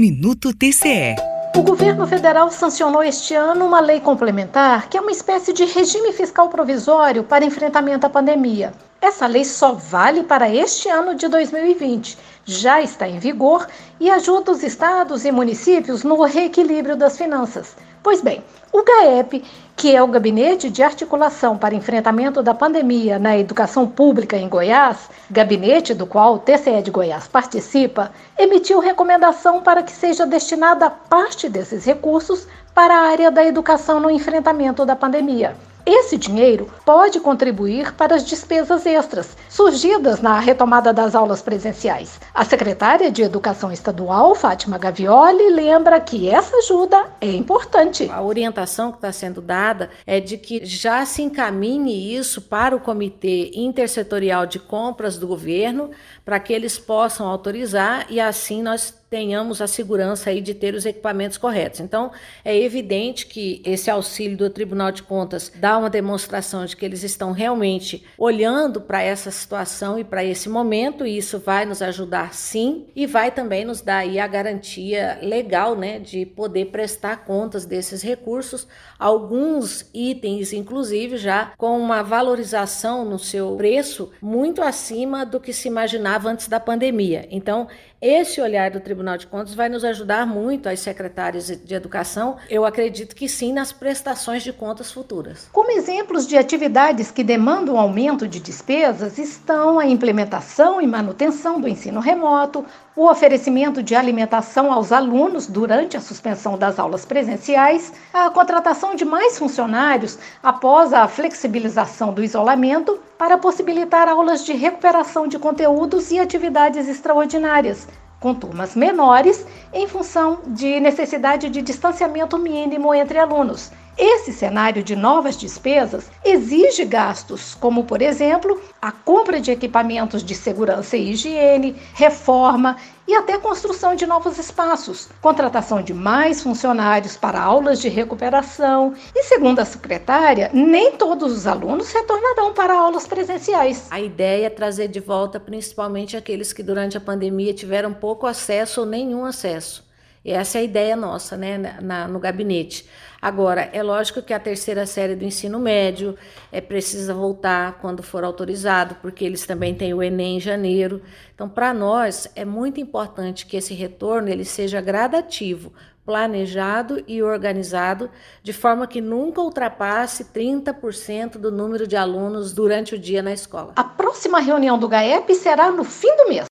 Minuto TCE. O governo federal sancionou este ano uma lei complementar que é uma espécie de regime fiscal provisório para enfrentamento à pandemia. Essa lei só vale para este ano de 2020, já está em vigor e ajuda os estados e municípios no reequilíbrio das finanças. Pois bem, o GAEP, que é o Gabinete de Articulação para Enfrentamento da Pandemia na Educação Pública em Goiás, gabinete do qual o TCE de Goiás participa, emitiu recomendação para que seja destinada parte desses recursos para a área da educação no enfrentamento da pandemia. Esse dinheiro pode contribuir para as despesas extras surgidas na retomada das aulas presenciais. A secretária de Educação Estadual, Fátima Gavioli, lembra que essa ajuda é importante. A orientação que está sendo dada é de que já se encaminhe isso para o Comitê Intersetorial de Compras do governo, para que eles possam autorizar e assim nós tenhamos a segurança aí de ter os equipamentos corretos. Então, é evidente que esse auxílio do Tribunal de Contas dá uma demonstração de que eles estão realmente olhando para essa situação e para esse momento, e isso vai nos ajudar sim, e vai também nos dar aí a garantia legal, né, de poder prestar contas desses recursos, alguns itens inclusive já com uma valorização no seu preço muito acima do que se imaginava antes da pandemia. Então, esse olhar do Tribunal de Contas vai nos ajudar muito as secretárias de educação, eu acredito que sim, nas prestações de contas futuras. Como exemplos de atividades que demandam aumento de despesas estão a implementação e manutenção do ensino remoto, o oferecimento de alimentação aos alunos durante a suspensão das aulas presenciais, a contratação de mais funcionários após a flexibilização do isolamento para possibilitar aulas de recuperação de conteúdos e atividades extraordinárias, com turmas menores, em função de necessidade de distanciamento mínimo entre alunos esse cenário de novas despesas exige gastos, como, por exemplo, a compra de equipamentos de segurança e higiene, reforma e até construção de novos espaços, contratação de mais funcionários para aulas de recuperação. E, segundo a secretária, nem todos os alunos retornarão para aulas presenciais. A ideia é trazer de volta principalmente aqueles que durante a pandemia tiveram pouco acesso ou nenhum acesso. Essa é a ideia nossa, né, na, no gabinete. Agora, é lógico que a terceira série do ensino médio é precisa voltar quando for autorizado, porque eles também têm o Enem em janeiro. Então, para nós é muito importante que esse retorno ele seja gradativo, planejado e organizado, de forma que nunca ultrapasse 30% do número de alunos durante o dia na escola. A próxima reunião do GAEP será no fim do mês.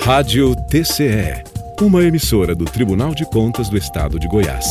Rádio TCE uma emissora do Tribunal de Contas do Estado de Goiás.